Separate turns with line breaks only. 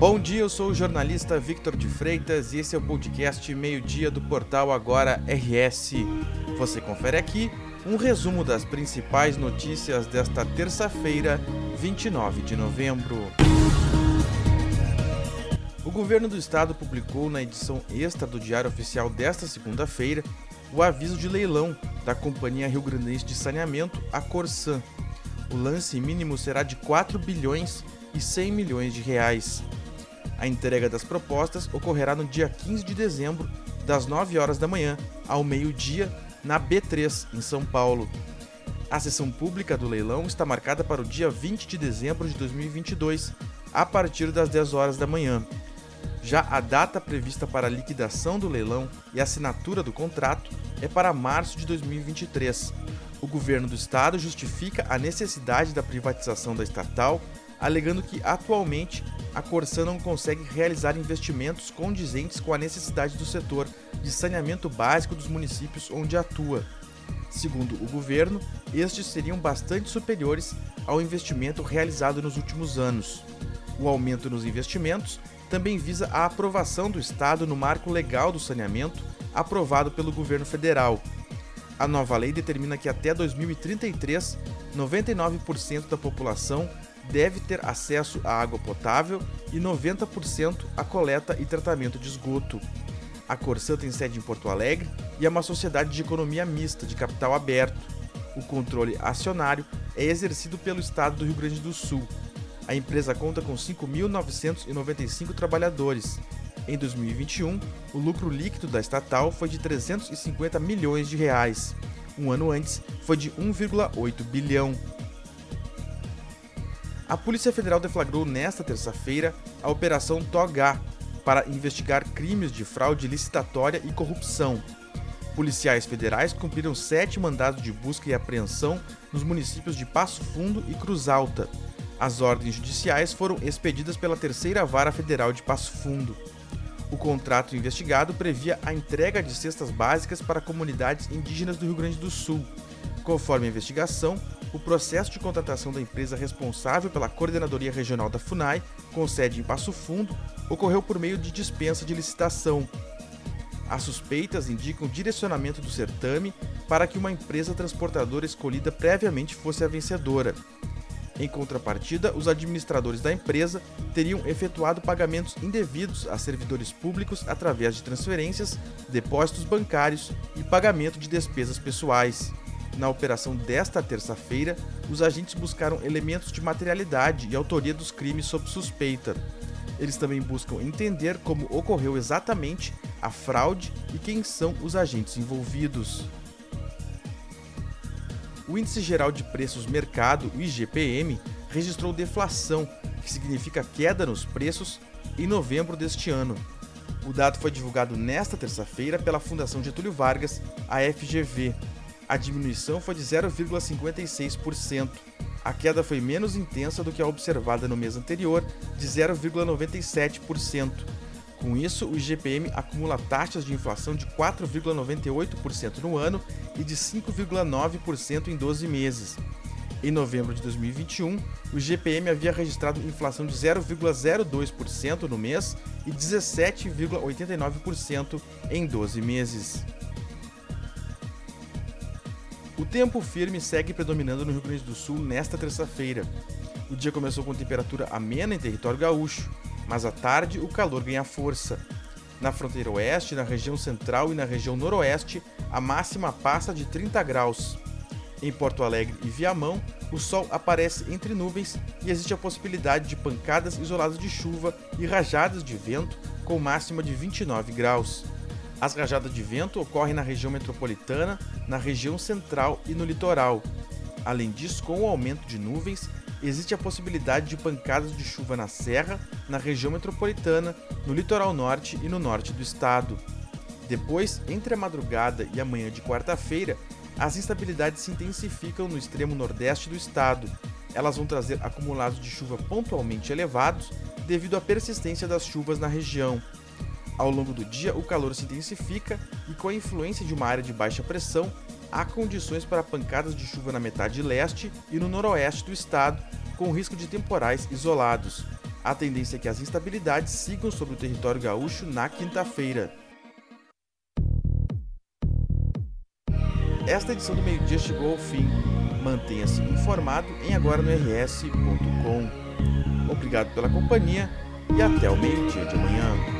Bom dia, eu sou o jornalista Victor de Freitas e esse é o podcast Meio-Dia do portal Agora RS. Você confere aqui um resumo das principais notícias desta terça-feira, 29 de novembro. O governo do estado publicou na edição extra do Diário Oficial desta segunda-feira o aviso de leilão da Companhia Rio Grandense de Saneamento, a Corsan. O lance mínimo será de 4 bilhões e 100 milhões de reais. A entrega das propostas ocorrerá no dia 15 de dezembro, das 9 horas da manhã ao meio-dia, na B3, em São Paulo. A sessão pública do leilão está marcada para o dia 20 de dezembro de 2022, a partir das 10 horas da manhã. Já a data prevista para a liquidação do leilão e assinatura do contrato é para março de 2023. O governo do estado justifica a necessidade da privatização da estatal alegando que atualmente a Corsan não consegue realizar investimentos condizentes com a necessidade do setor de saneamento básico dos municípios onde atua. Segundo o governo, estes seriam bastante superiores ao investimento realizado nos últimos anos. O aumento nos investimentos também visa a aprovação do Estado no marco legal do saneamento aprovado pelo governo federal. A nova lei determina que até 2033, 99% da população deve ter acesso à água potável e 90% à coleta e tratamento de esgoto. A Corsã tem sede em Porto Alegre e é uma sociedade de economia mista de capital aberto. O controle acionário é exercido pelo Estado do Rio Grande do Sul. A empresa conta com 5.995 trabalhadores. Em 2021, o lucro líquido da estatal foi de 350 milhões de reais. Um ano antes, foi de 1,8 bilhão. A Polícia Federal deflagrou nesta terça-feira a Operação Togá para investigar crimes de fraude licitatória e corrupção. Policiais federais cumpriram sete mandados de busca e apreensão nos municípios de Passo Fundo e Cruz Alta. As ordens judiciais foram expedidas pela Terceira Vara Federal de Passo Fundo. O contrato investigado previa a entrega de cestas básicas para comunidades indígenas do Rio Grande do Sul. Conforme a investigação, o processo de contratação da empresa responsável pela coordenadoria regional da FUNAI, com sede em Passo Fundo, ocorreu por meio de dispensa de licitação. As suspeitas indicam direcionamento do certame para que uma empresa transportadora escolhida previamente fosse a vencedora. Em contrapartida, os administradores da empresa teriam efetuado pagamentos indevidos a servidores públicos através de transferências, depósitos bancários e pagamento de despesas pessoais. Na operação desta terça-feira, os agentes buscaram elementos de materialidade e autoria dos crimes sob suspeita. Eles também buscam entender como ocorreu exatamente a fraude e quem são os agentes envolvidos. O Índice Geral de Preços Mercado, o IGPM, registrou deflação, que significa queda nos preços, em novembro deste ano. O dado foi divulgado nesta terça-feira pela Fundação Getúlio Vargas, a FGV, a diminuição foi de 0,56%. A queda foi menos intensa do que a observada no mês anterior, de 0,97%. Com isso, o IGPM acumula taxas de inflação de 4,98% no ano e de 5,9% em 12 meses. Em novembro de 2021, o IGPM havia registrado inflação de 0,02% no mês e 17,89% em 12 meses. O tempo firme segue predominando no Rio Grande do Sul nesta terça-feira. O dia começou com temperatura amena em território gaúcho, mas à tarde o calor ganha força. Na fronteira oeste, na região central e na região noroeste, a máxima passa de 30 graus. Em Porto Alegre e Viamão, o sol aparece entre nuvens e existe a possibilidade de pancadas isoladas de chuva e rajadas de vento com máxima de 29 graus. As rajadas de vento ocorrem na região metropolitana, na região central e no litoral. Além disso, com o aumento de nuvens, existe a possibilidade de pancadas de chuva na serra, na região metropolitana, no litoral norte e no norte do estado. Depois, entre a madrugada e a manhã de quarta-feira, as instabilidades se intensificam no extremo nordeste do estado. Elas vão trazer acumulados de chuva pontualmente elevados devido à persistência das chuvas na região. Ao longo do dia, o calor se intensifica e, com a influência de uma área de baixa pressão, há condições para pancadas de chuva na metade leste e no noroeste do estado, com risco de temporais isolados. A tendência é que as instabilidades sigam sobre o território gaúcho na quinta-feira. Esta edição do meio-dia chegou ao fim. Mantenha-se informado em agora no rs.com. Obrigado pela companhia e até o meio-dia de amanhã.